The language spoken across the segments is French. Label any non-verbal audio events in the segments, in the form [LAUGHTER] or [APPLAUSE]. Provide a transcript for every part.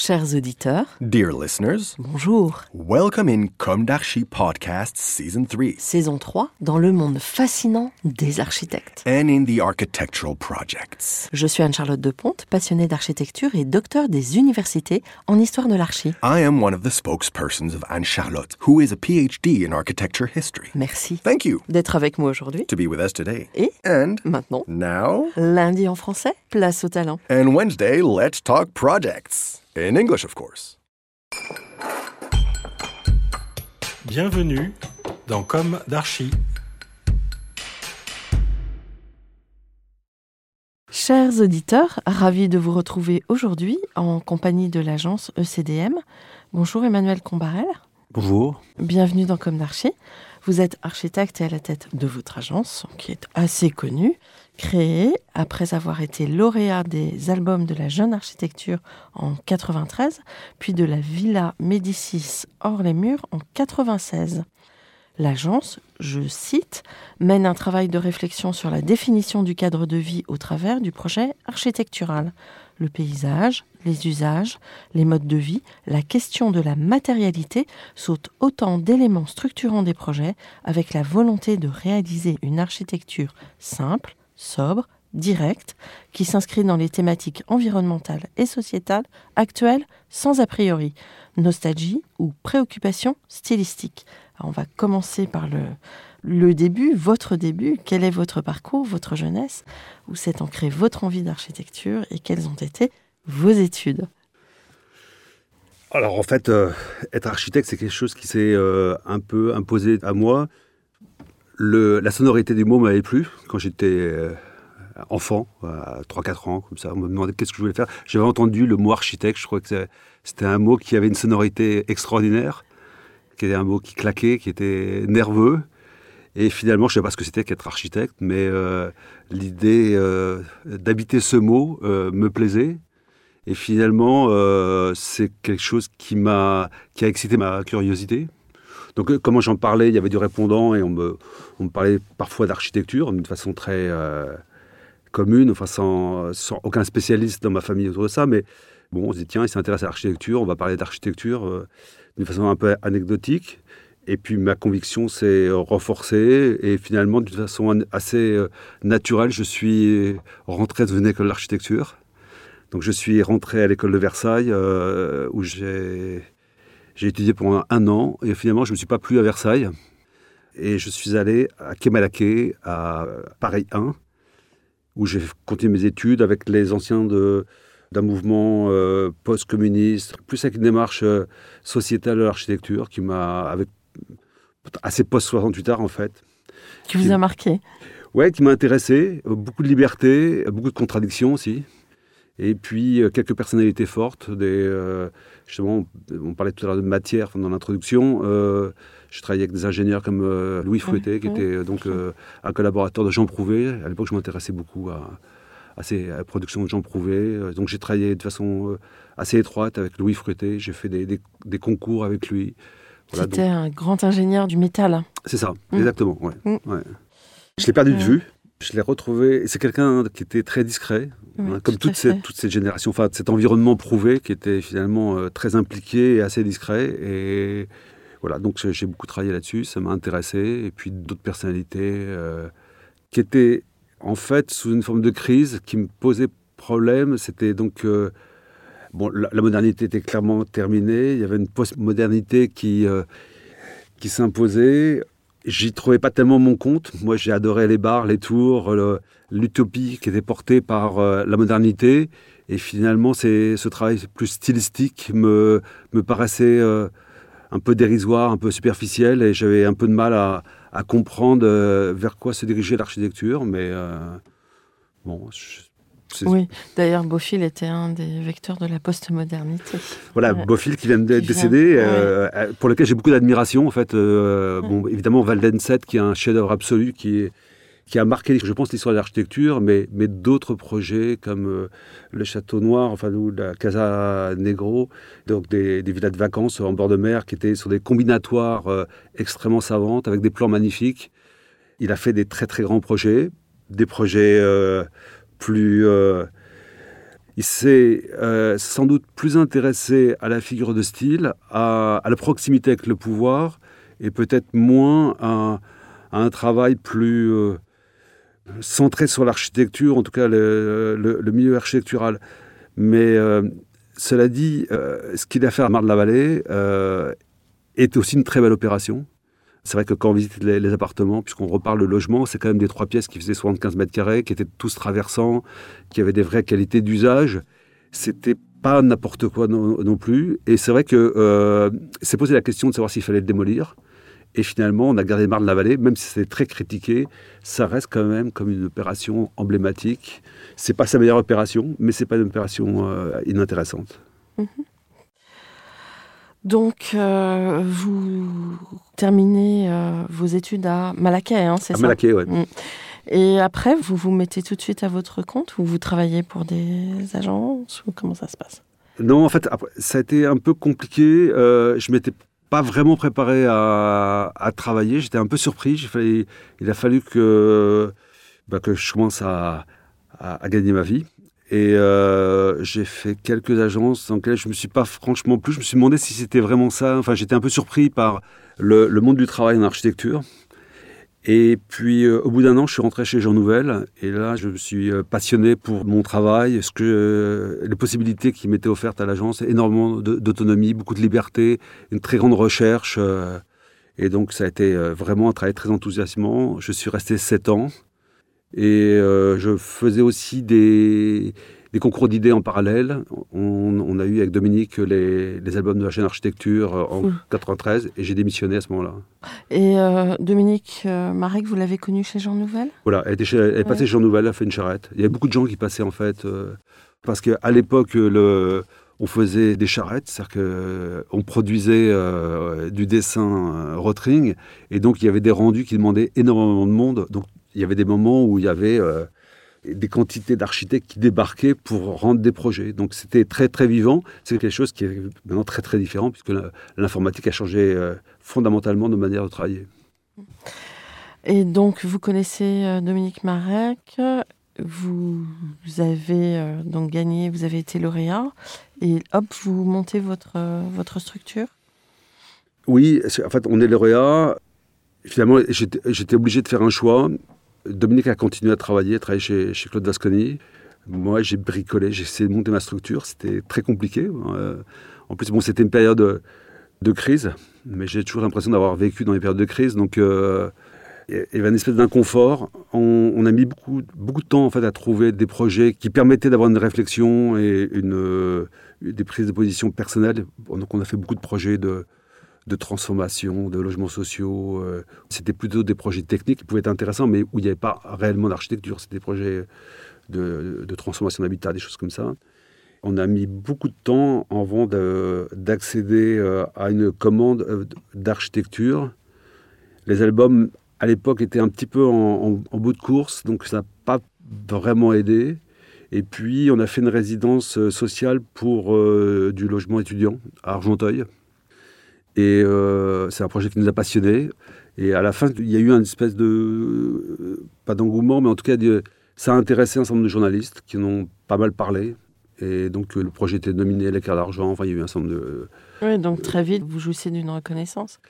Chers auditeurs, Dear listeners, bonjour. welcome in Comme d'Archi Podcast Season 3 Saison 3 dans le monde fascinant des architectes. and in the architectural projects. Je suis Anne-Charlotte Deponte, passionnée d'architecture et docteur des universités en histoire de l'archi. I am one of the spokespersons of Anne Charlotte, who is a PhD in architecture history. Merci Thank you d'être avec moi aujourd'hui. to be with us today. Et And maintenant, now, lundi en français, place au talent. and Wednesday, let's talk projects. In English, of course. Bienvenue dans Comme d'Archi. Chers auditeurs, ravi de vous retrouver aujourd'hui en compagnie de l'agence ECDM. Bonjour Emmanuel Combarel. Bonjour. Bienvenue dans Comme d'Archi. Vous êtes architecte et à la tête de votre agence, qui est assez connue, créée après avoir été lauréat des albums de la jeune architecture en 93, puis de la Villa Médicis hors les murs en 96. L'agence, je cite, mène un travail de réflexion sur la définition du cadre de vie au travers du projet architectural. Le paysage, les usages, les modes de vie, la question de la matérialité sont autant d'éléments structurants des projets avec la volonté de réaliser une architecture simple, sobre, directe, qui s'inscrit dans les thématiques environnementales et sociétales actuelles sans a priori, nostalgie ou préoccupation stylistique. On va commencer par le, le début, votre début. Quel est votre parcours, votre jeunesse? Où s'est ancrée votre envie d'architecture et quelles ont été vos études? Alors en fait, euh, être architecte, c'est quelque chose qui s'est euh, un peu imposé à moi. Le- la sonorité du mot m'avait plu quand j'étais euh, enfant, à 3-4 ans, comme ça. On me demandait qu'est-ce que je voulais faire. J'avais entendu le mot architecte, je crois que c'était un mot qui avait une sonorité extraordinaire, qui était un mot qui claquait, qui était nerveux. Et finalement, je ne sais pas ce que c'était qu'être architecte, mais euh, l'idée euh, d'habiter ce mot euh, me plaisait. Et finalement, euh, c'est quelque chose qui m'a, qui a excité ma curiosité. Donc, euh, comment j'en parlais, il y avait du répondant et on me, parlait parfois d'architecture d'une façon très euh, commune, enfin sans, aucun spécialiste dans ma famille autour de ça. Mais bon, on se dit tiens, il s'intéresse à l'architecture, on va parler d'architecture euh, d'une façon un peu anecdotique. Et puis ma conviction s'est renforcée et finalement, d'une façon assez euh, naturelle, je suis rentré dans une école d'architecture. Donc je suis rentré à l'école de Versailles où j'ai j'ai étudié pendant un an et finalement je ne me suis pas plu à Versailles et je suis allé à Kemalake à Paris 1 où j'ai continué mes études avec les anciens de d'un mouvement euh, post-communiste, plus avec une démarche euh, sociétale de l'architecture qui m'a avec assez post-68 art en fait. qui vous a marqué? Ouais, qui m'a intéressé. Beaucoup de liberté, beaucoup de contradictions aussi. Et puis euh, quelques personnalités fortes. Des, justement, on parlait tout à l'heure de matière dans l'introduction. Euh, je travaillais avec des ingénieurs comme euh, Louis Frueté, qui oui. était donc euh, un collaborateur de Jean Prouvé. À l'époque, je m'intéressais beaucoup à, à, ces, à la production de Jean Prouvé. Donc j'ai travaillé de façon assez étroite avec Louis Frueté. J'ai fait des, des- des concours avec lui. Voilà, donc- C'était un grand ingénieur du métal. c'est ça, Mm. exactement. Ouais, ouais. Je l'ai perdu de vue. Je l'ai retrouvé. et C'est quelqu'un qui était très discret, Oui, hein, comme tout toute cette, fait. toute cette génération. Enfin, cet environnement prouvé qui était finalement euh, très impliqué et assez discret. Et voilà, donc j'ai beaucoup travaillé là-dessus. Ça m'a intéressé. Et puis d'autres personnalités euh, qui étaient en fait sous une forme de crise qui me posait problème. C'était donc euh, bon, la, la modernité était clairement terminée. Il y avait une post-modernité qui qui s'imposait. J'y trouvais pas tellement mon compte. Moi, j'ai adoré les bars, les tours, l'utopie qui était portée par euh, la modernité. Et finalement, ce travail plus stylistique me, me paraissait euh, un peu dérisoire, un peu superficiel. Et j'avais un peu de mal à, comprendre euh, vers quoi se dirigeait l'architecture. Mais bon, je- Oui, d'ailleurs, Beaufil était un des vecteurs de la postmodernité. Voilà. Bofill qui vient vient- décéder, ouais. euh, euh, pour lequel j'ai beaucoup d'admiration en fait. Euh, Ouais. Bon, évidemment Valdenset qui est un chef-d'œuvre absolu, qui est qui a marqué, je pense, l'histoire de l'architecture, mais, mais d'autres projets comme euh, le Château Noir, enfin, ou la Casa Negro, donc des, des villas de vacances en bord de mer qui étaient sur des combinatoires euh, extrêmement savantes, avec des plans magnifiques. Il a fait des très très grands projets, des projets euh, plus... euh, il s'est euh, sans doute plus intéressé à la figure de style, à, la proximité avec le pouvoir, et peut-être moins à, un travail plus euh, centré sur l'architecture, en tout cas le, milieu architectural. Mais cela dit, ce qu'il a fait à Marne-la-Vallée est aussi une très belle opération. C'est vrai que quand on visite les, appartements, puisqu'on reparle le logement, c'est quand même des trois pièces qui faisaient 75 mètres carrés, qui étaient tous traversants, qui avaient des vraies qualités d'usage. C'était pas n'importe quoi non, plus. Et c'est vrai que euh, c'est posé la question de savoir s'il fallait le démolir. Et finalement, on a gardé Marne-la-Vallée, même si c'était très critiqué, ça reste quand même comme une opération emblématique. C'est pas sa meilleure opération, mais c'est pas une opération euh, inintéressante. Mm-hmm. Donc, euh, vous terminez euh, vos études à Malaquais, hein, c'est ça À Malaquais, oui. Mm. Et après, vous vous mettez tout de suite à votre compte ou vous travaillez pour des agences ou comment ça se passe? Non, en fait, ça a été un peu compliqué. Euh, je m'étais pas vraiment préparé à, travailler. J'étais un peu surpris. il a fallu que, bah, que je commence à gagner ma vie. Et euh, j'ai fait quelques agences dans lesquelles je ne me suis pas franchement plus. Je me suis demandé si c'était vraiment ça. Enfin, j'étais un peu surpris par le, monde du travail en architecture. Et puis, euh, au bout d'un an, je suis rentré chez Jean Nouvel. Et là, je me suis euh, passionné pour mon travail, ce que, les possibilités qui m'étaient offertes à l'agence, énormément d'autonomie, beaucoup de liberté, une très grande recherche. et donc, ça a été vraiment un travail très enthousiasmant. Je suis resté sept ans. Et euh, je faisais aussi des, des concours d'idées en parallèle. On, a eu avec Dominique les, les, albums de la chaîne architecture en 93 et j'ai démissionné à ce moment-là. Et euh, Dominique euh, Marek, vous l'avez connu chez Jean Nouvel? Voilà, elle, était chez, elle est passée chez Jean Nouvel, elle a fait une charrette. Il y avait beaucoup de gens qui passaient en fait, parce qu'à l'époque, le, on faisait des charrettes, c'est-à-dire qu'on produisait du dessin rotring, et donc il y avait des rendus qui demandaient énormément de monde. Donc il y avait des moments où il y avait euh, des quantités d'architectes qui débarquaient pour rendre des projets. Donc c'était très très vivant. C'est quelque chose qui est maintenant très très différent puisque l'informatique a changé euh, fondamentalement nos manières de travailler. Et donc vous connaissez euh, Dominique Marek, vous avez donc gagné, vous avez été lauréat et hop, vous montez votre, votre structure Oui, en fait on est lauréat. Finalement, j'étais obligé de faire un choix. Dominique a continué à travailler, à travailler chez, Claude Vasconi. Moi, j'ai bricolé, j'ai essayé de monter ma structure. C'était très compliqué. Euh, en plus, bon, c'était une période de, crise, mais j'ai toujours l'impression d'avoir vécu dans les périodes de crise. Donc, euh, il y avait une espèce d'inconfort. On, a mis beaucoup, beaucoup de temps en fait, à trouver des projets qui permettaient d'avoir une réflexion et une, euh, des prises de position personnelles. Donc, on a fait beaucoup de projets de, de transformation, de logements sociaux. Euh, c'était plutôt des projets techniques qui pouvaient être intéressants, mais où il n'y avait pas réellement d'architecture. C'était des projets de, transformation d'habitat, des choses comme ça. On a mis beaucoup de temps avant d'accéder euh, à une commande euh, d'architecture. Les albums, à l'époque, étaient un petit peu en, bout de course, donc ça n'a pas vraiment aidé. Et puis, on a fait une résidence sociale pour du logement étudiant à Argenteuil. Et euh, c'est un projet qui nous a passionnés. Et à la fin, il y a eu une espèce de, pas d'engouement, mais en tout cas, ça a intéressé un certain nombre de journalistes qui en ont pas mal parlé. Et donc, le projet était nominé à l'écart d'argent. Enfin, il y a eu un certain nombre de. Oui, donc très vite, vous jouissiez d'une reconnaissance.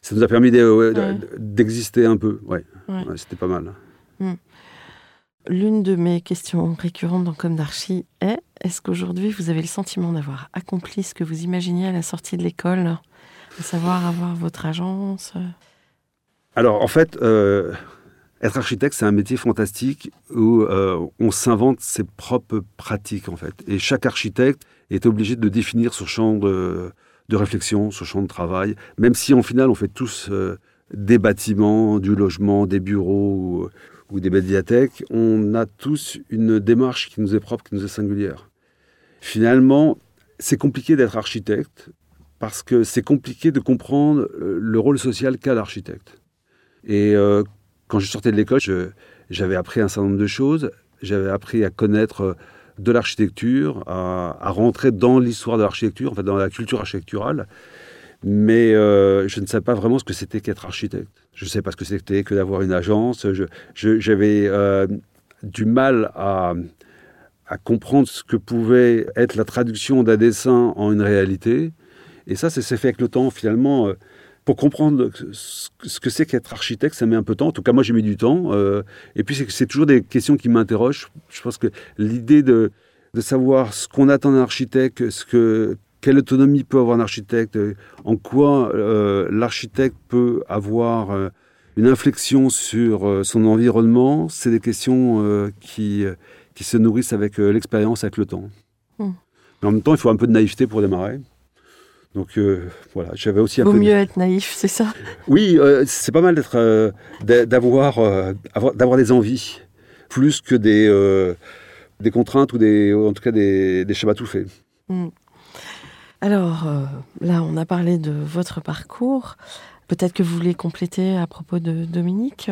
Ça nous a permis d'exister un peu. Ouais, c'était pas mal. Hmm. L'une de mes questions récurrentes dans Comme d'Archie est est-ce qu'aujourd'hui vous avez le sentiment d'avoir accompli ce que vous imaginiez à la sortie de l'école? Savoir avoir votre agence euh. Alors, en fait, euh, être architecte, c'est un métier fantastique où euh, on s'invente ses propres pratiques, en fait. Et chaque architecte est obligé de définir son champ de, réflexion, son champ de travail, même si, en final, on fait tous des bâtiments, du logement, des bureaux ou, ou des médiathèques, on a tous une démarche qui nous est propre, qui nous est singulière. Finalement, c'est compliqué d'être architecte parce que c'est compliqué de comprendre euh, le rôle social qu'a l'architecte. Et euh, quand je sortais de l'école, j'avais appris un certain nombre de choses. J'avais appris à connaître euh, de l'architecture, à, rentrer dans l'histoire de l'architecture, enfin dans la culture architecturale. Mais je ne savais pas vraiment ce que c'était qu'être architecte. Je ne savais pas ce que c'était que d'avoir une agence. J'avais du mal à comprendre ce que pouvait être la traduction d'un dessin en une réalité. Et ça, c'est fait avec le temps, finalement. Euh, pour comprendre ce que c'est qu'être architecte, ça met un peu de temps. En tout cas, moi, j'ai mis du temps. Euh, et puis, c'est toujours des questions qui m'interrogent. Je pense que l'idée de, de savoir ce qu'on attend d'un architecte, ce que, quelle autonomie peut avoir un architecte, en quoi euh, l'architecte peut avoir une inflexion sur son environnement, c'est des questions qui, qui se nourrissent avec l'expérience, avec le temps. Hmm. Mais en même temps, il faut un peu de naïveté pour démarrer. Donc euh, voilà, j'avais aussi un Vaut peu. mieux être naïf, c'est ça? Oui, euh, c'est pas mal d'être, euh, d'avoir, d'avoir des envies, plus que des, des contraintes ou des, en tout cas des, des schémas tout faits. Hmm. Alors là, on a parlé de votre parcours. Peut-être que vous voulez compléter à propos de Dominique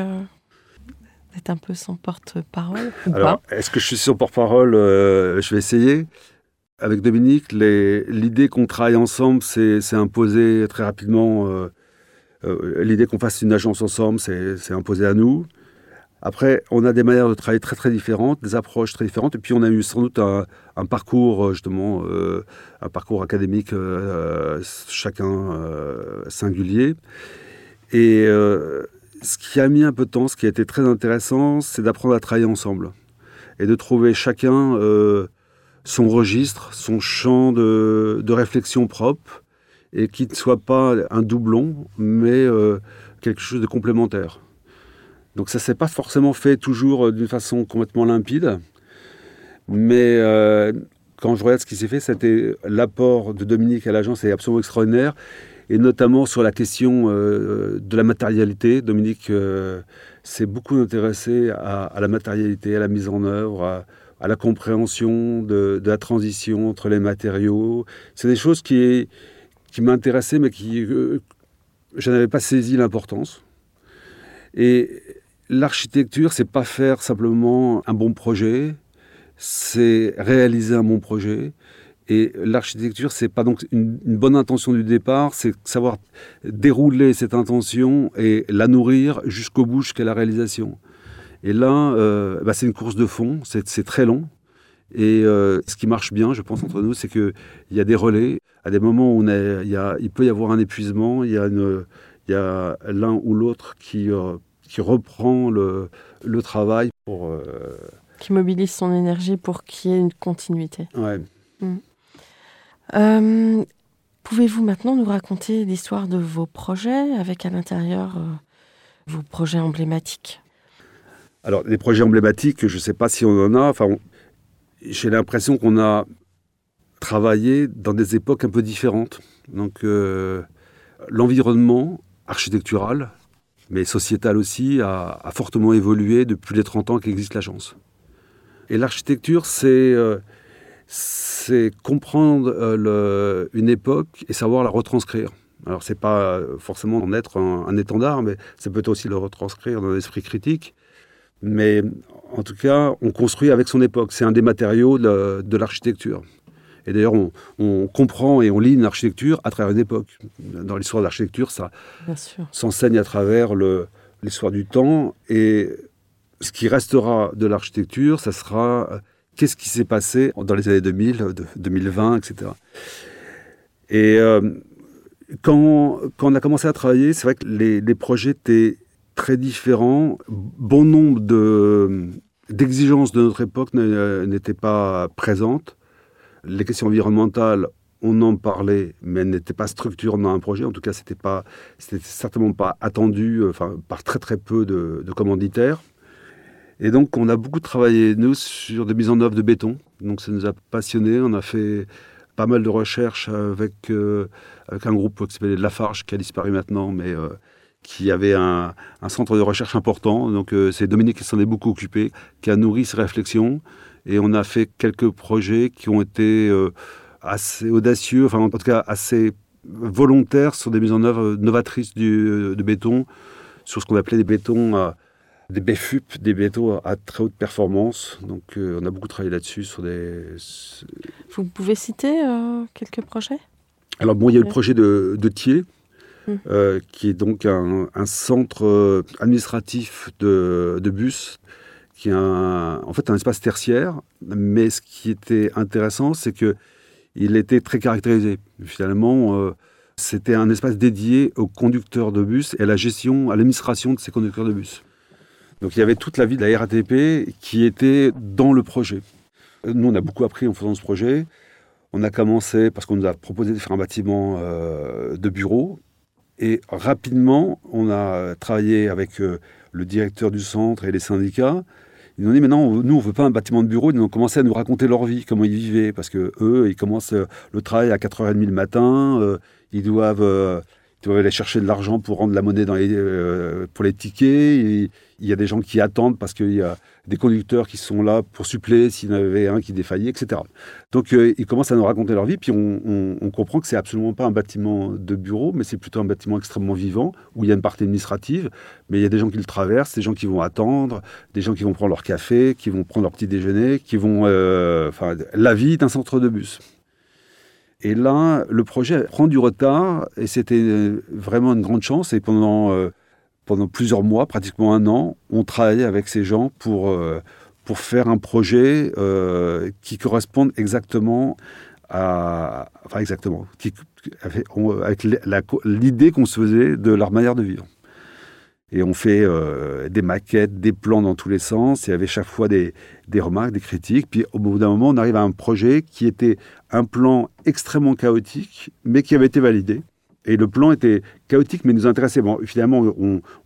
Être un peu son porte-parole Alors, est-ce que je suis son porte-parole? Je vais essayer. Avec Dominique, l'idée qu'on travaille ensemble s'est imposée très rapidement. Euh, euh, l'idée qu'on fasse une agence ensemble s'est imposée à nous. Après, on a des manières de travailler très très différentes, des approches très différentes, et puis on a eu sans doute un, parcours justement, euh, un parcours académique chacun singulier. Et ce qui a mis un peu de temps, ce qui a été très intéressant, c'est d'apprendre à travailler ensemble et de trouver chacun son registre, son champ de, réflexion propre, et qui ne soit pas un doublon, mais euh, quelque chose de complémentaire. Donc ça ne s'est pas forcément fait toujours euh, d'une façon complètement limpide, mais euh, quand je regarde ce qui s'est fait, c'était l'apport de Dominique à l'agence est absolument extraordinaire, et notamment sur la question de la matérialité. Dominique s'est beaucoup intéressé à, à, la matérialité, à la mise en œuvre, à, à la compréhension de, la transition entre les matériaux. C'est des choses qui, m'intéressaient, mais qui euh, je n'avais pas saisi l'importance. Et l'architecture, c'est pas faire simplement un bon projet, c'est réaliser un bon projet. Et l'architecture, c'est pas donc une, bonne intention du départ, c'est savoir dérouler cette intention et la nourrir jusqu'au bout, jusqu'à la réalisation. Et là, euh, bah, c'est une course de fond, c'est très long. Et euh, ce qui marche bien, je pense, entre nous, c'est qu'il y a des relais. À des moments où on il, y a, il peut y avoir un épuisement, il y a, l'un ou l'autre qui, euh, qui reprend le, le travail pour... Qui mobilise son énergie pour qu'il y ait une continuité. Ouais. Mm. Pouvez-vous maintenant nous raconter l'histoire de vos projets avec à l'intérieur vos projets emblématiques? Alors, des projets emblématiques, je ne sais pas si on en a. Enfin, j'ai l'impression qu'on a travaillé dans des époques un peu différentes. Donc, euh, l'environnement architectural, mais sociétal aussi, a, fortement évolué depuis les 30 ans qu'existe l'agence. Et l'architecture, c'est euh, comprendre euh, une époque et savoir la retranscrire. Alors, c'est pas forcément en être un, étendard, mais c'est peut-être aussi le retranscrire dans l'esprit critique. Mais en tout cas, on construit avec son époque. C'est un des matériaux de, l'architecture. Et d'ailleurs, on, comprend et on lit une architecture à travers une époque. Dans l'histoire de l'architecture, ça s'enseigne à travers l'histoire du temps. Et ce qui restera de l'architecture, ça sera euh, qu'est-ce qui s'est passé dans les années 2000, 2020, etc. Et euh, quand, quand, on a commencé à travailler, c'est vrai que les, les projets étaient très différents. Bon nombre d'exigences de notre époque n'étaient pas présentes. Les questions environnementales, on en parlait, mais elles n'étaient pas structurantes dans un projet. En tout cas, c'était pas, c'était certainement pas attendu, enfin, par très très peu de, commanditaires. Et donc, on a beaucoup travaillé, nous, sur des mises en œuvre de béton. Donc, ça nous a passionnés. On a fait pas mal de recherches avec, euh, avec un groupe qui s'appelait Lafarge, qui a disparu maintenant, mais euh, qui avait un, centre de recherche important. Donc euh, c'est Dominique qui s'en est beaucoup occupé, qui a nourri ces réflexions. Et on a fait quelques projets qui ont été euh, assez audacieux, enfin en tout cas assez volontaires sur des mises en œuvre novatrices du, euh, de béton, sur ce qu'on appelait des bétons, des BFUP, des bétons à très haute performance. Donc on a beaucoup travaillé là-dessus sur des. Vous pouvez citer quelques projets? Alors bon, il y a eu le projet de, de Thiers, euh, qui est donc un, centre euh, administratif de, bus qui est en fait un espace tertiaire. Mais ce qui était intéressant, c'est que il était très caractérisé. Finalement, euh, c'était un espace dédié aux conducteurs de bus et à la gestion, à l'administration de ces conducteurs de bus. Donc il y avait toute la vie de la RATP qui était dans le projet. Nous, on a beaucoup appris en faisant ce projet. On a commencé parce qu'on nous a proposé de faire un bâtiment de bureau. Et rapidement, on a travaillé avec euh, le directeur du centre et les syndicats. Ils nous ont dit, mais non, nous, on ne veut pas un bâtiment de bureau. Ils ont commencé à nous raconter leur vie, comment ils vivaient. Parce que eux, ils commencent euh, le travail à 4h30 le matin. ils doivent aller chercher de l'argent pour rendre la monnaie euh, pour les tickets. il y a des gens qui attendent parce qu'il y a des conducteurs qui sont là pour suppléer s'il y en avait un qui défaillait, etc. Donc euh, ils commencent à nous raconter leur vie, puis on, comprend que c'est absolument pas un bâtiment de bureau, mais c'est plutôt un bâtiment extrêmement vivant où il y a une partie administrative, mais il y a des gens qui le traversent, des gens qui vont attendre, des gens qui vont prendre leur café, qui vont prendre leur petit déjeuner, qui vont, euh, enfin, la vie d'un centre de bus. Et là, le projet prend du retard et c'était vraiment une grande chance. Et pendant, euh, pendant plusieurs mois, pratiquement un an, on travaillait avec ces gens pour, euh, pour faire un projet euh, qui corresponde exactement à. Enfin, exactement. Avec l'idée qu'on se faisait de leur manière de vivre. Et on fait euh, des maquettes, des plans dans tous les sens. Y avait chaque fois des, des remarques, des critiques. Puis au bout d'un moment, on arrive à un projet qui était un plan extrêmement chaotique, mais qui avait été validé. Et le plan était chaotique, mais nous intéressait. Bon, finalement,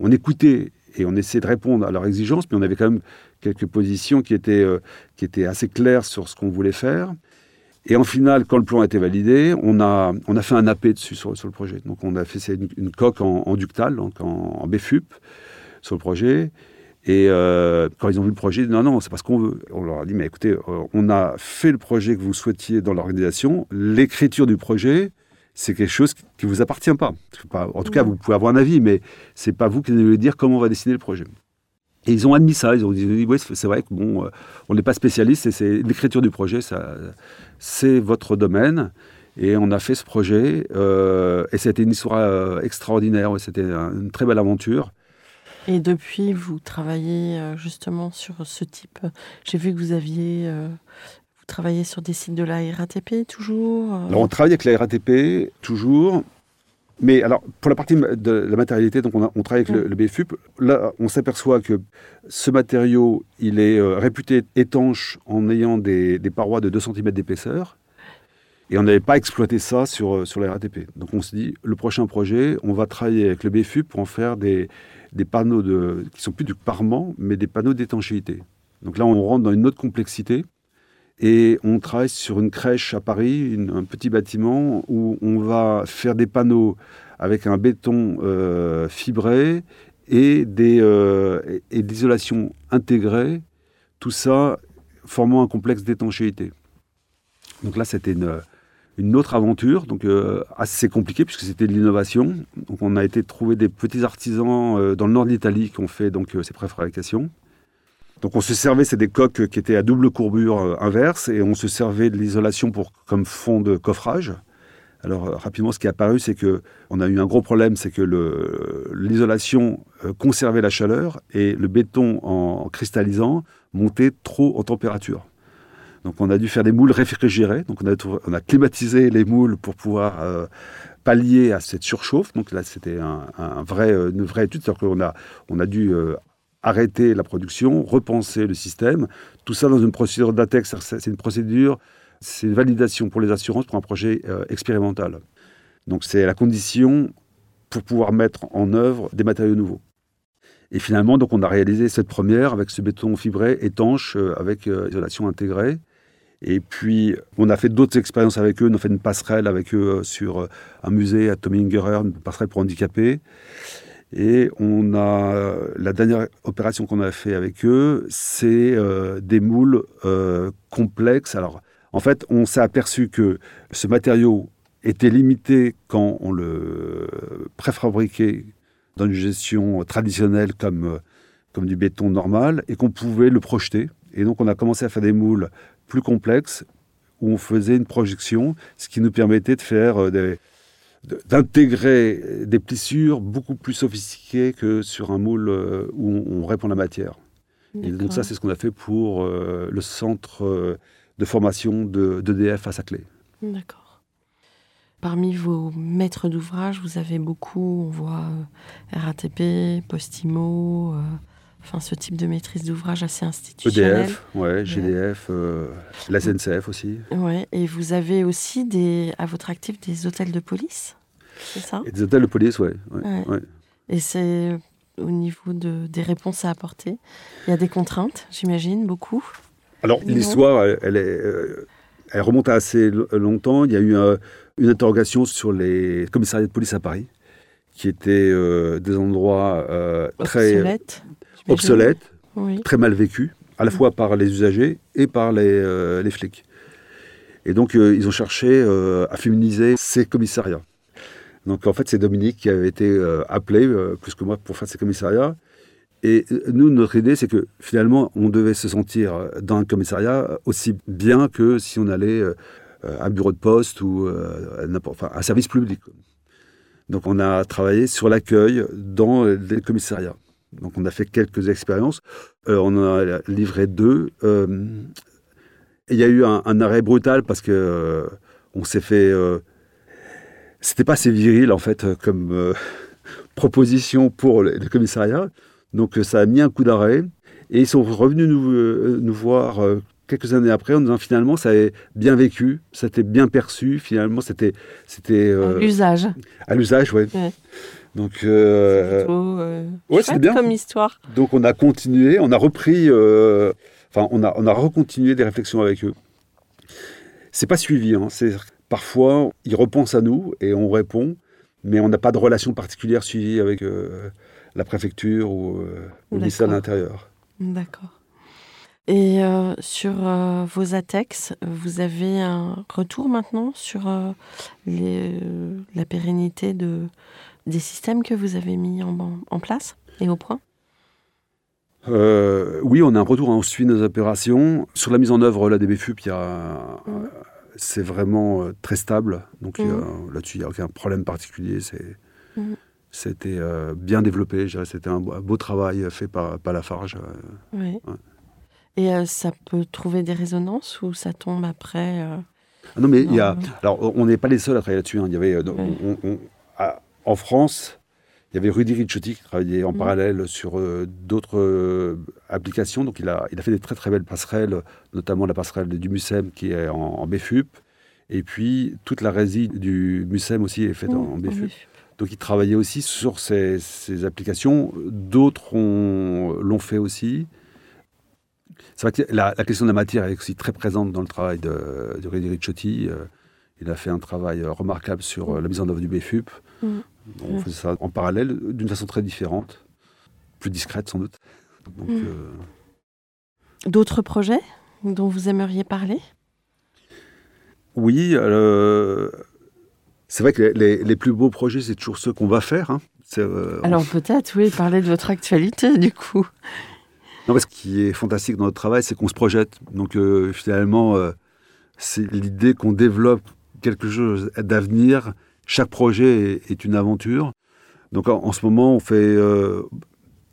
on, écoutait et on essayait de répondre à leurs exigences, mais on avait quand même quelques positions qui étaient, euh, qui étaient assez claires sur ce qu'on voulait faire. Et en final, quand le plan a été validé, on a, on a fait un AP dessus sur, le projet. Donc on a fait une, coque en, ductal, donc en, BFUP, sur le projet. Et euh, quand ils ont vu le projet, non, non, c'est pas ce qu'on veut. On leur a dit, mais écoutez, euh, on a fait le projet que vous souhaitiez dans l'organisation. L'écriture du projet, c'est quelque chose qui ne vous appartient pas. En tout cas, vous pouvez avoir un avis, mais c'est pas vous qui allez dire comment on va dessiner le projet. Et ils ont admis ça. Ils ont dit, oui, c'est vrai que bon, euh, on n'est pas spécialiste et c'est l'écriture du projet, ça, c'est votre domaine. Et on a fait ce projet. Euh, et c'était une histoire euh, extraordinaire. C'était une très belle aventure. Et depuis, vous travaillez justement sur ce type. J'ai vu que vous aviez. Travaillez sur des sites de la RATP toujours Alors, on travaille avec la RATP toujours. Mais alors, pour la partie de la matérialité, donc on, travaille avec le, BFUP. Là, on s'aperçoit que ce matériau, il est euh, réputé étanche en ayant des, parois de 2 cm d'épaisseur. Et on n'avait pas exploité ça sur, euh, sur la RATP. Donc on se dit, le prochain projet, on va travailler avec le BFUP pour en faire des, des panneaux de, qui sont plus du parement, mais des panneaux d'étanchéité. Donc là, on rentre dans une autre complexité. Et on travaille sur une crèche à Paris, un petit bâtiment où on va faire des panneaux avec un béton euh, fibré et des euh, et l'isolation intégrée. Tout ça formant un complexe d'étanchéité. Donc là, c'était une, autre aventure, donc euh, assez compliquée puisque c'était de l'innovation. Donc on a été trouver des petits artisans dans le nord de l'Italie qui ont fait donc ces préfabrications. Donc on se servait, c'est des coques qui étaient à double courbure euh, inverse, et on se servait de l'isolation pour comme fond de coffrage. Alors euh, rapidement, ce qui est apparu, c'est que on a eu un gros problème, c'est que l'isolation euh, conservait la chaleur et le béton en, cristallisant montait trop en température. Donc on a dû faire des moules réfrigérés. Donc on a, climatisé les moules pour pouvoir pallier à cette surchauffe. Donc là, c'était un, vrai, une vraie étude. C'est-à-dire qu'on a, on a dû arrêter la production, repenser le système. Tout ça dans une procédure d'ATEX, c'est une procédure, c'est une validation pour les assurances pour un projet euh, expérimental. Donc c'est la condition pour pouvoir mettre en œuvre des matériaux nouveaux. Et finalement, donc on a réalisé cette première avec ce béton fibré étanche euh, avec euh, isolation intégrée. Et puis, on a fait d'autres expériences avec eux. On a fait une passerelle avec eux sur un musée à Tommy Ungerer, une passerelle pour handicapés. Et on a la dernière opération qu'on a fait avec eux, c'est euh, des moules euh, complexes. Alors, en fait, on s'est aperçu que ce matériau était limité quand on le préfabriquait dans une gestion traditionnelle comme, comme du béton normal et qu'on pouvait le projeter. Et donc, on a commencé à faire des moules plus complexes où on faisait une projection, ce qui nous permettait de faire euh, des, d'intégrer des plissures beaucoup plus sophistiquées que sur un moule euh, où on répand la matière. Et donc ça, c'est ce qu'on a fait pour euh, le centre euh, de formation de- d'EDF à Saclay. D'accord. Parmi vos maîtres d'ouvrage, vous avez beaucoup, on voit RATP, Postimo, euh, enfin ce type de maîtrise d'ouvrage assez institutionnel. EDF, ouais, GDF, euh, la SNCF aussi. Ouais, et vous avez aussi des, à votre actif des hôtels de police, c'est ça? Et des hôtels de police, ouais. ouais, Ouais. ouais. Et c'est au niveau de, des réponses à apporter. Il y a des contraintes, j'imagine, beaucoup. Alors, l'histoire, elle, elle est, euh, elle remonte à assez lo- longtemps. Il y a eu une interrogation sur les commissariats de police à Paris, qui étaient euh, des endroits euh, très Obsolètes. Oui. très mal vécus, à la fois par les usagers et par les, euh, les flics. Et donc, euh, ils ont cherché euh, à féminiser ces commissariats. Donc, en fait, c'est Dominique qui avait été appelé, plus que moi, pour faire ces commissariats. Et nous, notre idée, c'est que finalement, on devait se sentir dans un commissariat aussi bien que si on allait à un bureau de poste ou à enfin, un service public. Donc, on a travaillé sur l'accueil dans les commissariats. Donc, on a fait quelques expériences. Euh, on en a livré deux. Euh, il y a eu un, un arrêt brutal parce que euh, on s'est fait. c'était pas assez viril en fait comme [LAUGHS] proposition pour le, le commissariat. Donc ça a mis un coup d'arrêt. Et ils sont revenus nous, nous voir quelques années après en disant finalement ça est bien vécu, c'était bien perçu. Finalement c'était c'était euh, L'usage. à l'usage. Ouais. Donc C'est euh, plutôt, euh, ouais, c'était bien. comme histoire. donc on a continué, on a repris, euh, enfin on a, on a recontinué des réflexions avec eux. C'est pas suivi, hein, c'est parfois ils repensent à nous et on répond, mais on n'a pas de relation particulière suivie avec la préfecture ou, le ministère de l'Intérieur. D'accord. Et euh, sur euh, vos ATEX, vous avez un retour maintenant sur euh, les, la pérennité de, des systèmes que vous avez mis en, en place et au point Euh, oui, on a un retour, on suit nos opérations. Sur la mise en œuvre, la DBFUP, il y a- c'est vraiment euh, très stable. Donc a- Mhm. là-dessus, il n'y a aucun problème particulier. C'est, Mhm. C'était euh, bien développé. C'était un, beau- travail fait par, par Lafarge. Oui. Ouais. Et ça peut trouver des résonances ou ça tombe après Ah non, mais il y a, alors, on n'est pas les seuls à travailler là-dessus. hein. Il y avait, Ouais. on- on- à- en France, il y avait Rudy Ricciotti qui travaillait en Mhm. parallèle sur euh, d'autres euh, applications. Donc, il a, il a fait des très très belles passerelles, notamment la passerelle du MUSEM qui est en, en BFUP. Et puis, toute la résie du MUSEM aussi est faite en, en en BFUP. BFUP. Donc, il travaillait aussi sur ces, ces applications. D'autres ont- l'ont fait aussi. C'est vrai que la, la question de la matière est aussi très présente dans le travail de, de Rudy Ricciotti. Euh, il a fait un travail remarquable sur euh, la mise en œuvre du BFUP. On faisait ça en parallèle, d'une façon très différente, plus discrète sans doute. Mhm. euh, D'autres projets dont vous aimeriez parler? Oui, euh, c'est vrai que les, plus beaux projets, c'est toujours ceux qu'on va faire. hein. Euh, Alors peut-être, oui, parler de votre actualité [LAUGHS] du coup. Non, mais ce qui est fantastique dans notre travail, c'est qu'on se projette. Donc finalement, c'est l'idée qu'on développe quelque chose d'avenir. Chaque projet est, une aventure. Donc en, en ce moment, on fait euh,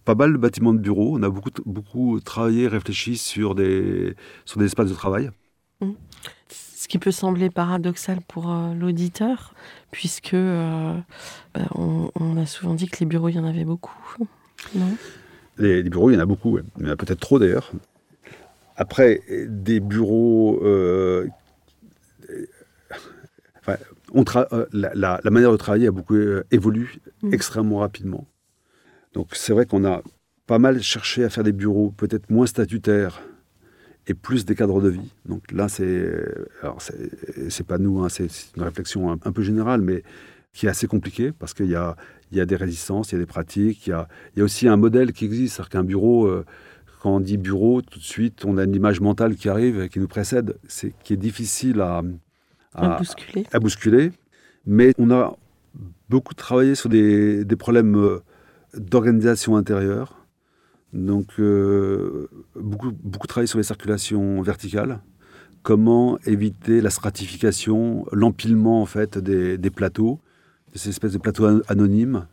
pas mal de bâtiments de bureaux. On a beaucoup, beaucoup travaillé, réfléchi sur des, sur des espaces de travail. Ce qui peut sembler paradoxal pour euh, l'auditeur, puisque euh, bah, on, on a souvent dit que les bureaux, il y en avait beaucoup. Non? Les, les bureaux, il y en a beaucoup. ouais. Il y en a peut-être trop d'ailleurs. Après, des bureaux. enfin, on euh, la, la- la manière de travailler a beaucoup euh, évolué Mhm. extrêmement rapidement. Donc, c'est vrai qu'on a pas mal cherché à faire des bureaux peut-être moins statutaires et plus des cadres de vie. Donc là, c'est. Alors, c'est c'est pas nous, hein, c'est c'est une réflexion un, un peu générale, mais qui est assez compliquée parce qu'il y a, il y a des résistances, il y a des pratiques, il y a, il y a aussi un modèle qui existe. C'est-à-dire qu'un bureau, euh, quand on dit bureau, tout de suite, on a une image mentale qui arrive et qui nous précède, c'est qui est difficile à, À bousculer. à bousculer. Mais on a beaucoup travaillé sur des, des problèmes euh, d'organisation intérieure. Donc, euh, beaucoup, beaucoup travaillé sur les circulations verticales. Comment éviter la stratification, l'empilement en fait des, des plateaux, de ces espèces de plateaux an- anonymes.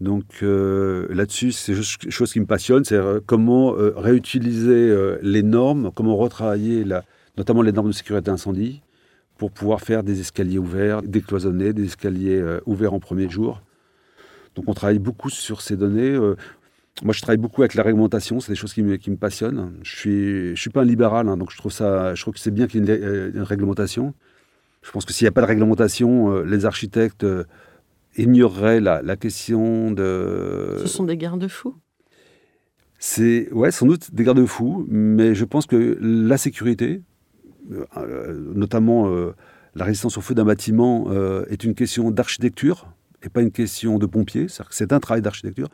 Donc euh, là-dessus, c'est quelque chose qui me passionne, c'est comment euh, réutiliser les normes, comment retravailler la, notamment les normes de sécurité incendie pour pouvoir faire des escaliers ouverts, décloisonnés, des escaliers ouverts en premier jour. Donc on travaille beaucoup sur ces données. moi, je travaille beaucoup avec la réglementation, c'est des choses qui me, qui me passionnent. Je suis, je suis pas un libéral, hein, donc je trouve ça, je trouve que c'est bien qu'il y ait une, une, réglementation. Je pense que s'il n'y a pas de réglementation, les architectes ignorerait la, la, question de... Ce sont des garde-fous? C'est, ouais, sans doute des garde-fous, mais je pense que la sécurité, euh, notamment euh, la résistance au feu d'un bâtiment, euh, est une question d'architecture et pas une question de pompier. C'est un travail d'architecture.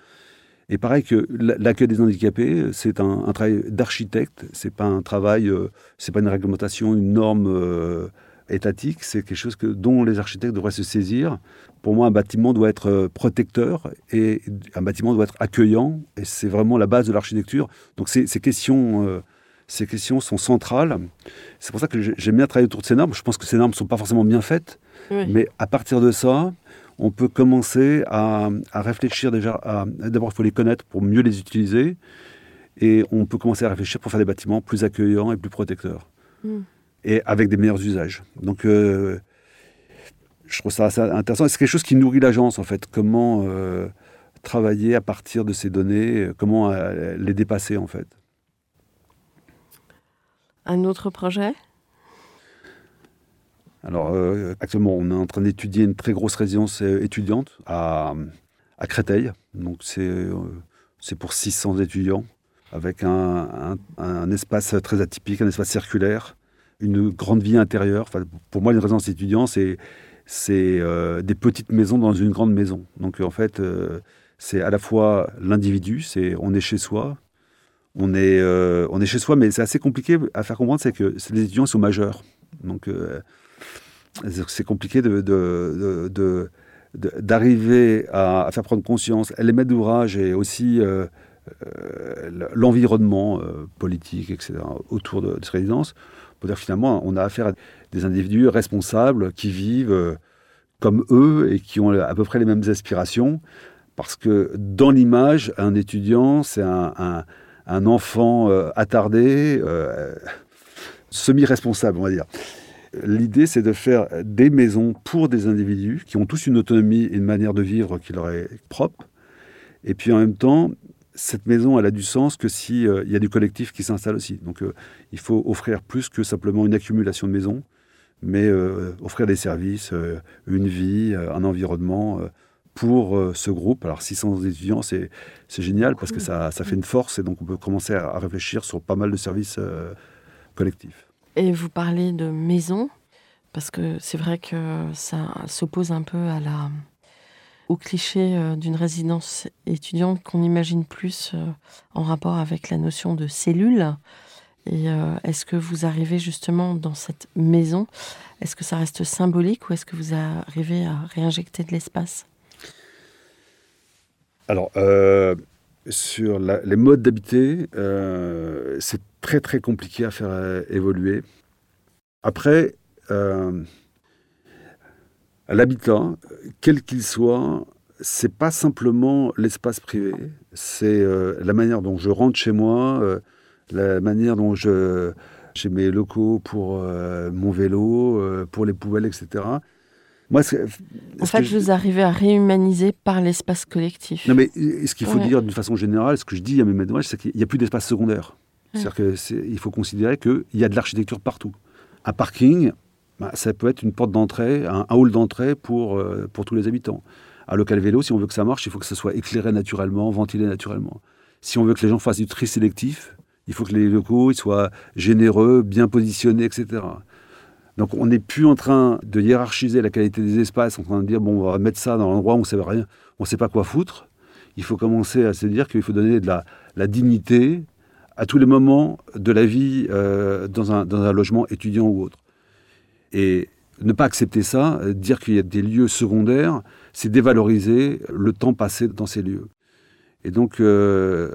Et pareil que l'accueil des handicapés, c'est un, travail d'architecte. C'est pas un travail, c'est pas une réglementation, une norme étatique. C'est quelque chose que, dont les architectes devraient se saisir pour moi, un bâtiment doit être euh, protecteur et un bâtiment doit être accueillant. Et c'est vraiment la base de l'architecture. Donc ces, questions, euh, ces questions sont centrales. C'est pour ça que j'aime bien travailler autour de ces normes. Je pense que ces normes ne sont pas forcément bien faites. Mais à partir de ça, on peut commencer à, réfléchir déjà. D'abord, il faut les connaître pour mieux les utiliser. Et on peut commencer à réfléchir pour faire des bâtiments plus accueillants et plus protecteurs. Hmm. Et avec des meilleurs usages. Donc, euh, je trouve ça assez intéressant. C'est quelque chose qui nourrit l'agence, en fait. Comment euh, travailler à partir de ces données, euh, comment euh, les dépasser, en fait. Un autre projet? Alors, actuellement, on est en train d'étudier une très grosse résidence étudiante à, Créteil. Donc, c'est c'est pour 600 étudiants, avec un, un, espace très atypique, un espace circulaire, une grande vie intérieure. Enfin, pour moi, une résidence étudiante, c'est euh, des petites maisons dans une grande maison. Donc en fait, euh, c'est à la fois l'individu, c'est on est chez soi, on est, euh, on est chez soi, mais c'est assez compliqué à faire comprendre, c'est que les étudiants sont majeurs. Donc c'est compliqué de, d'arriver à, faire prendre conscience, les maîtres d'ouvrage et aussi l'environnement politique, etc., autour de, ces résidences, pour dire finalement, on a affaire à des individus responsables qui vivent euh, comme eux et qui ont à peu près les mêmes aspirations. Parce que dans l'image, un étudiant, c'est un, enfant euh, attardé, euh, semi-responsable, on va dire. L'idée, c'est de faire des maisons pour des individus qui ont tous une autonomie et une manière de vivre qui leur est propre. Et puis en même temps, cette maison, elle a du sens que s'il il y a du collectif qui s'installe aussi. Donc il faut offrir plus que simplement une accumulation de maisons mais euh, offrir des services, euh, une vie, euh, un environnement pour ce groupe. Alors 600 étudiants, c'est génial parce que ça, ça, fait une force et donc on peut commencer à, réfléchir sur pas mal de services collectifs. Et vous parlez de maison, parce que c'est vrai que ça s'oppose un peu à la, au cliché d'une résidence étudiante qu'on imagine plus en rapport avec la notion de cellule. Et euh, est-ce que vous arrivez justement dans cette maison? Est-ce que ça reste symbolique ou est-ce que vous arrivez à réinjecter de l'espace? Alors, euh, sur les modes d'habiter, euh, c'est très très compliqué à faire évoluer. Après, l'habitat, quel qu'il soit, c'est pas simplement l'espace privé, c'est la manière dont je rentre chez moi la manière dont je j'ai mes locaux pour euh, mon vélo, euh, pour les poubelles, etc. Moi, en fait, je... vous arrivez à réhumaniser par l'espace collectif. Non, mais ce qu'il faut dire d'une façon générale, ce que je dis à mes maîtres c'est qu'il n'y a plus d'espace secondaire. C'est-à-dire qu'il faut considérer qu'il y a de l'architecture partout. Un parking, bah, ça peut être une porte d'entrée, un, hall d'entrée pour, euh, pour tous les habitants. Un local vélo, si on veut que ça marche, il faut que ça soit éclairé naturellement, ventilé naturellement. Si on veut que les gens fassent du tri sélectif, il faut que les locaux soient généreux, bien positionnés, etc. Donc on n'est plus en train de hiérarchiser la qualité des espaces, en train de dire bon on va mettre ça dans l'endroit où on ne sait rien, on sait pas quoi foutre. Il faut commencer à se dire qu'il faut donner de la, dignité à tous les moments de la vie euh, dans, un, logement étudiant ou autre. Et ne pas accepter ça, dire qu'il y a des lieux secondaires, c'est dévaloriser le temps passé dans ces lieux. Et donc, euh,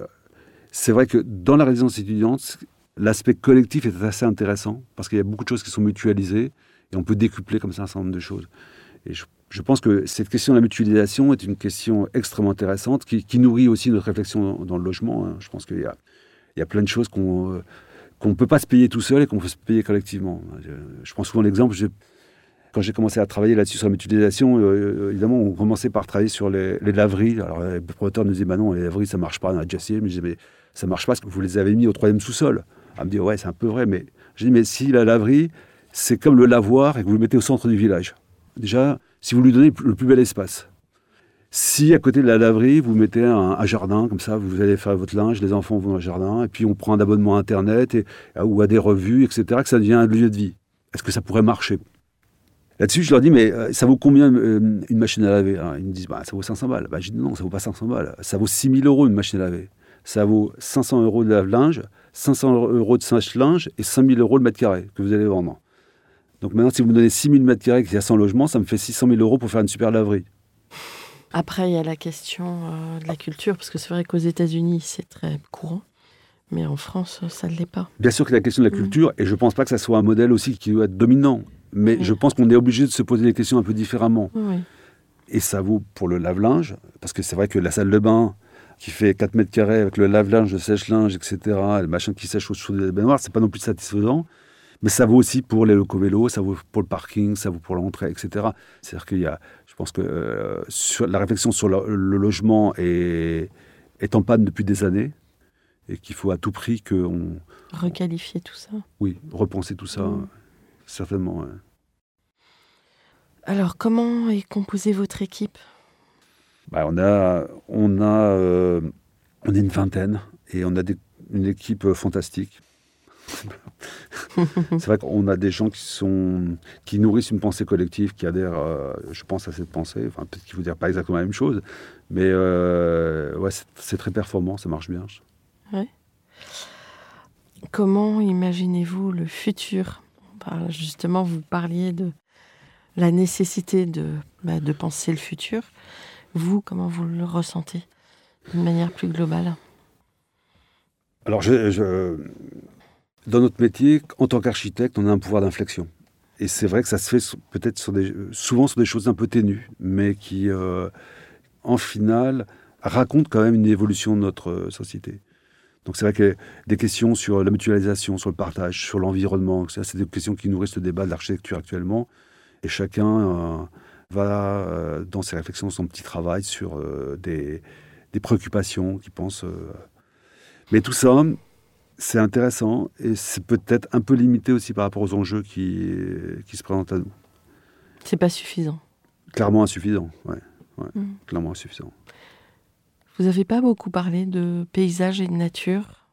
c'est vrai que dans la résidence étudiante, l'aspect collectif est assez intéressant parce qu'il y a beaucoup de choses qui sont mutualisées et on peut décupler comme ça un certain nombre de choses. Et je pense que cette question de la mutualisation est une question extrêmement intéressante qui, nourrit aussi notre réflexion dans, le logement. Hein. Je pense qu'il y y a plein de choses qu'on euh, ne peut pas se payer tout seul et qu'on peut se payer collectivement. Je, prends souvent l'exemple, quand j'ai commencé à travailler là-dessus sur la mutualisation, euh, euh, évidemment, on commençait par travailler sur les, laveries. Alors les promoteurs nous disaient, bah non, les laveries, ça marche pas, on a déjà essayé. Mais je disais, mais ça marche pas parce que vous les avez mis au troisième sous-sol. À me dire, ouais, c'est un peu vrai, mais je dis, mais si la laverie, c'est comme le lavoir et que vous le mettez au centre du village. Déjà, si vous lui donnez le plus bel espace. Si à côté de la laverie, vous mettez un, jardin, comme ça, vous allez faire votre linge, les enfants vont dans le jardin, et puis on prend un abonnement Internet et, ou à des revues, etc., que ça devient un lieu de vie. Est-ce que ça pourrait marcher? Là-dessus, je leur dis, mais euh, ça vaut combien euh, une machine à laver? Ils me disent, bah, ça vaut 500 balles. Bah, je dis, non, ça vaut pas 500 balles. Ça vaut 6000 euros une machine à laver. Ça vaut 500 euros de lave-linge, 500 euros de sèche-linge et 5000 euros le mètre carré que vous allez vendre. Donc maintenant, si vous me donnez 6000 mètres carrés qui a 100 logements, ça me fait 600 000 euros pour faire une super laverie. Après, il y a la question euh, de la culture, parce que c'est vrai qu'aux États-Unis, c'est très courant. Mais en France, ça ne l'est pas. Bien sûr qu'il y a la question de la mm. culture, et je ne pense pas que ça soit un modèle aussi qui doit être dominant. Mais je pense qu'on est obligé de se poser des questions un peu différemment. Et ça vaut pour le lave-linge, parce que c'est vrai que la salle de bain, qui fait 4 mètres carrés avec le lave-linge, le sèche-linge, etc., le machin qui sèche au-dessous des baignoires, c'est pas non plus satisfaisant. Mais ça vaut aussi pour les locaux vélos, ça vaut pour le parking, ça vaut pour l'entrée, etc. C'est-à-dire qu'il y a, je pense que euh, sur, la réflexion sur le, logement est, est, en panne depuis des années et qu'il faut à tout prix qu'on... Requalifier tout ça. Oui, repenser tout ça, mmh. certainement. Alors, comment est composée votre équipe? Bah, On a, on a, euh, on est une vingtaine et on a une équipe fantastique. [LAUGHS] c'est vrai qu'on a des gens qui, sont, qui nourrissent une pensée collective, qui adhèrent, euh, je pense, à cette pensée. Enfin, peut-être qu'ils ne vous dire pas exactement la même chose, mais euh, ouais, c'est très performant, ça marche bien. Comment imaginez-vous le futur? Justement, vous parliez de la nécessité de, bah, de penser le futur. Vous, comment vous le ressentez d'une manière plus globale alors, dans notre métier, en tant qu'architecte, on a un pouvoir d'inflexion. Et c'est vrai que ça se fait peut-être souvent sur des choses un peu ténues, mais qui, euh, en final, racontent quand même une évolution de notre euh, société. Donc c'est vrai que des questions sur la mutualisation, sur le partage, sur l'environnement, c'est des questions qui nourrissent le débat de l'architecture actuellement. Et chacun euh, va, dans ses réflexions, son petit travail sur des, des, préoccupations qu'il pense. mais tout ça, c'est intéressant et c'est peut-être un peu limité aussi par rapport aux enjeux qui, qui se présentent à nous. C'est pas suffisant. Clairement insuffisant, ouais. Mm. Clairement insuffisant. Vous n'avez pas beaucoup parlé de paysage et de nature?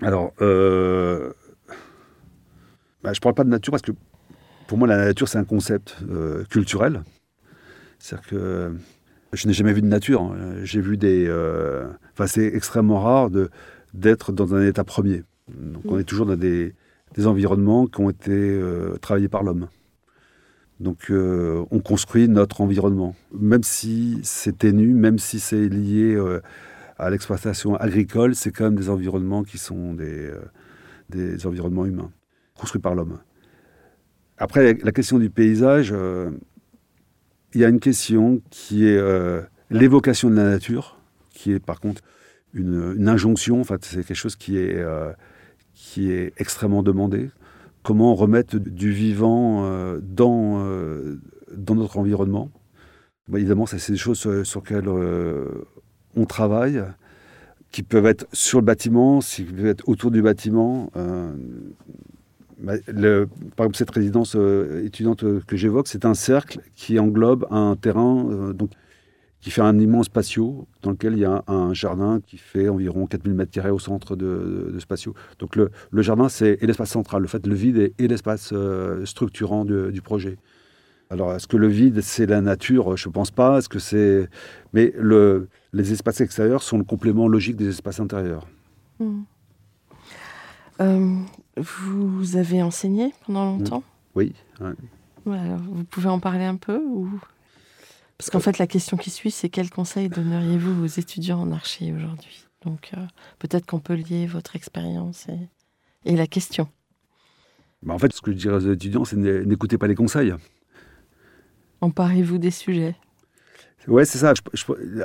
Alors, euh, bah, je ne parle pas de nature parce que pour moi, la nature, c'est un concept euh, culturel. C'est-à-dire que je n'ai jamais vu de nature. Hein. J'ai vu des. Euh, enfin, c'est extrêmement rare de d'être dans un état premier. Donc on est toujours dans des, environnements qui ont été euh, travaillés par l'homme. Donc euh, on construit notre environnement, même si c'est ténu, même si c'est lié euh, à l'exploitation agricole, c'est quand même des environnements qui sont des, des environnements humains, construits par l'homme. Après, la question du paysage, il y a une question qui est l'évocation de la nature, qui est par contre une, injonction. En fait, c'est quelque chose qui est, euh, qui est extrêmement demandé. Comment remettre du vivant euh, dans, euh, dans notre environnement? Bah, Évidemment, ça, c'est des choses sur, lesquelles on travaille, qui peuvent être sur le bâtiment, qui peuvent être autour du bâtiment. Par exemple, cette résidence étudiante que j'évoque, c'est un cercle qui englobe un terrain. donc, qui fait un immense patio dans lequel il y a un jardin qui fait environ 4000 m2 au centre de, de, ce patio. Donc le, jardin, c'est l'espace central, le fait le vide est, l'espace euh, structurant du projet. Alors, est-ce que le vide, c'est la nature? Je ne pense pas. Est-ce que c'est... Mais le, les espaces extérieurs sont le complément logique des espaces intérieurs. Hmm. Euh, vous avez enseigné pendant longtemps? Oui. vous pouvez en parler un peu ou... Parce qu'en fait, la question qui suit, c'est quel conseil donneriez-vous aux étudiants en archi aujourd'hui? Donc, euh, peut-être qu'on peut lier votre expérience et, la question. Bah, en fait, ce que je dirais aux étudiants, c'est n'écoutez pas les conseils. Emparez-vous des sujets. Ouais, c'est ça.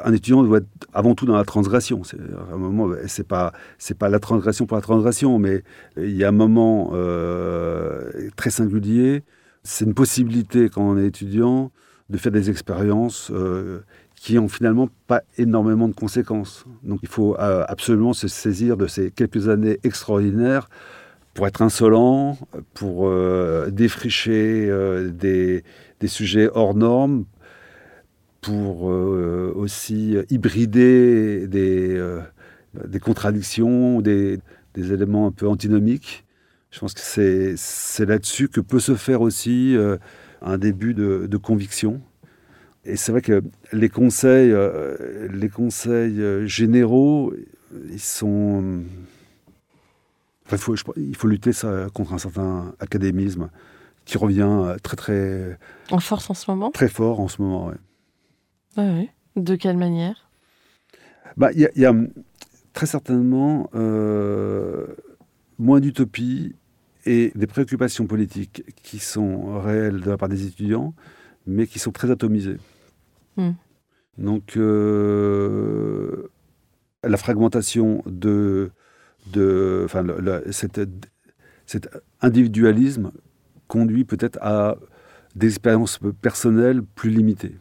Un étudiant doit être avant tout dans la transgression. C'est un moment, c'est pas, c'est pas la transgression pour la transgression, mais il y a un moment euh, très singulier. C'est une possibilité quand on est étudiant de faire des expériences euh, qui ont finalement pas énormément de conséquences. Donc il faut euh, absolument se saisir de ces quelques années extraordinaires pour être insolent, pour défricher des, des sujets hors normes, pour euh, aussi hybrider des, euh, des contradictions, des, des éléments un peu antinomiques. Je pense que c'est là-dessus que peut se faire aussi euh, un début de, de conviction. Et c'est vrai que les conseils, les conseils généraux, ils sont. Enfin, il, faut, je- il faut lutter ça, contre un certain académisme qui revient très très En force en ce moment? très fort en ce moment. ouais. De quelle manière? Bah, Il y, a- il y a très certainement euh, moins d'utopie et des préoccupations politiques qui sont réelles de la part des étudiants, mais qui sont très atomisées. Hmm. Donc, euh, la fragmentation de, de enfin, le- le- cette- cet individualisme conduit peut-être à des expériences personnelles plus limitées.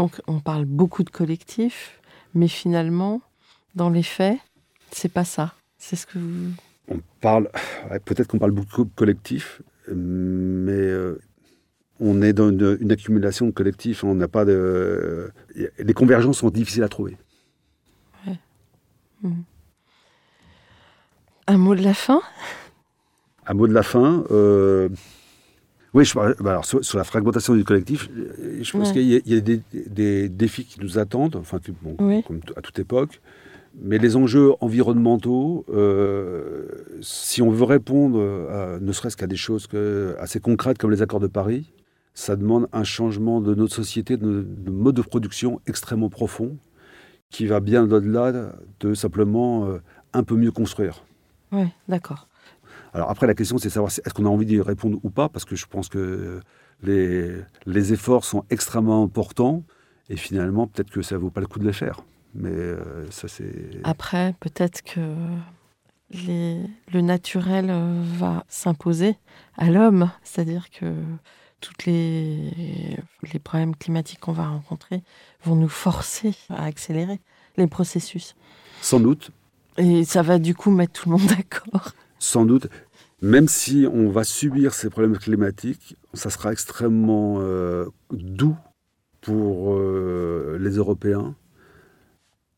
Donc, on parle beaucoup de collectif, mais finalement, dans les faits, c'est pas ça. C'est ce que vous. On parle, ouais, peut-être qu'on parle beaucoup de collectif, mais euh, on est dans une, une accumulation de collectifs. On n'a pas de. les convergences sont difficiles à trouver. Un mot de la fin? Un mot de la fin. euh, oui, je, bah alors, sur, sur la fragmentation du collectif, euh, je pense Ouais. qu'il y a, il y a des, des défis qui nous attendent, enfin, qui- bon, Oui. comme à toute époque. Mais les enjeux environnementaux, euh, si on veut répondre, à- ne serait-ce qu'à des choses que- assez concrètes comme les accords de Paris, ça demande un changement de notre société, de, de mode de production extrêmement profond, qui va bien au-delà de simplement euh, un peu mieux construire. Oui, d'accord. Alors après, la question, c'est de savoir est-ce qu'on a envie d'y répondre ou pas, parce que je pense que les, les efforts sont extrêmement importants, et finalement, peut-être que ça vaut pas le coup de les faire. Mais euh, ça, c'est... Après, peut-être que les- le naturel euh, va s'imposer à l'homme, c'est-à-dire que tous les, les problèmes climatiques qu'on va rencontrer vont nous forcer à accélérer les processus. Sans doute, Et ça va du coup mettre tout le monde [LAUGHS] d'accord. Sans doute, même si on va subir ces problèmes climatiques, ça sera extrêmement euh, doux pour euh, les Européens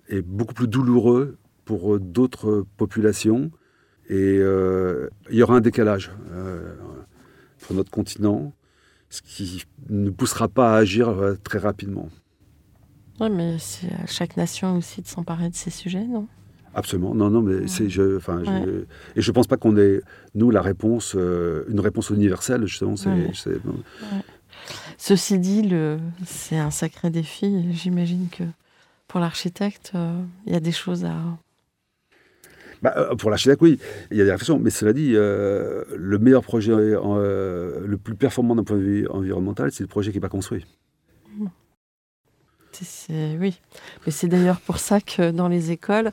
et beaucoup plus douloureux pour euh, d'autres populations. Et il y aura un décalage pour notre continent, ce qui ne poussera pas à agir très rapidement. Oui, mais c'est à chaque nation aussi de s'emparer de ces sujets, non? Absolument, non, non, mais c'est, je, Ouais. et je pense pas qu'on ait nous la réponse, euh, une réponse universelle justement. C'est, Ouais. Ceci dit, le... c'est un sacré défi. J'imagine que pour l'architecte, euh, il y a des choses à... Bah, euh, pour l'architecte, oui, il y a des réflexions, mais cela dit, le meilleur projet, le plus performant d'un point de vue environnemental, c'est le projet qui n'est pas construit. C'est- c'est- Oui, mais c'est d'ailleurs pour ça que dans les écoles,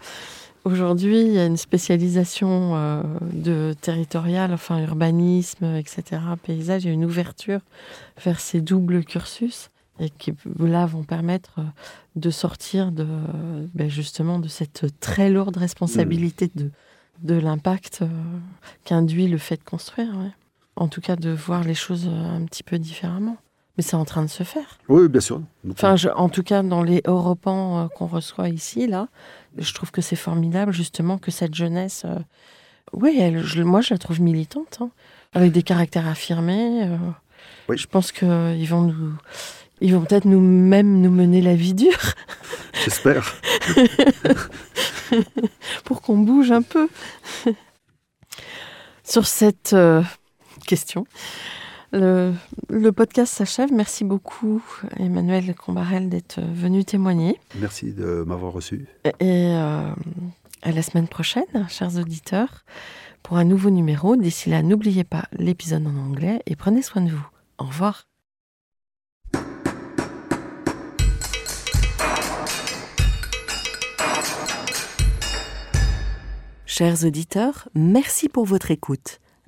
aujourd'hui, il y a une spécialisation euh, de territorial, enfin urbanisme, etc., paysage, il y a une ouverture vers ces doubles cursus et qui là vont permettre euh, de sortir de ben, justement de cette très lourde responsabilité de, de l'impact euh, qu'induit le fait de construire. ouais. En tout cas, de voir les choses un petit peu différemment. Mais c'est en train de se faire. Oui, bien sûr. Enfin, je- en tout cas, dans les Europans qu'on reçoit ici, là, je trouve que c'est formidable, justement, que cette jeunesse. euh, oui, elle, je- moi, je la trouve militante, hein, avec des caractères affirmés. euh, Oui. Je pense qu'ils vont nous. Ils vont peut-être nous même nous mener la vie dure [LAUGHS] J'espère. [LAUGHS] pour qu'on bouge un peu. Sur cette euh, question, le, podcast s'achève. Merci beaucoup, Emmanuel Combarel, d'être venu témoigner. Merci de m'avoir reçu. Et, euh, à la semaine prochaine, chers auditeurs, pour un nouveau numéro. D'ici là, n'oubliez pas l'épisode en anglais et prenez soin de vous. Au revoir. Chers auditeurs, merci pour votre écoute.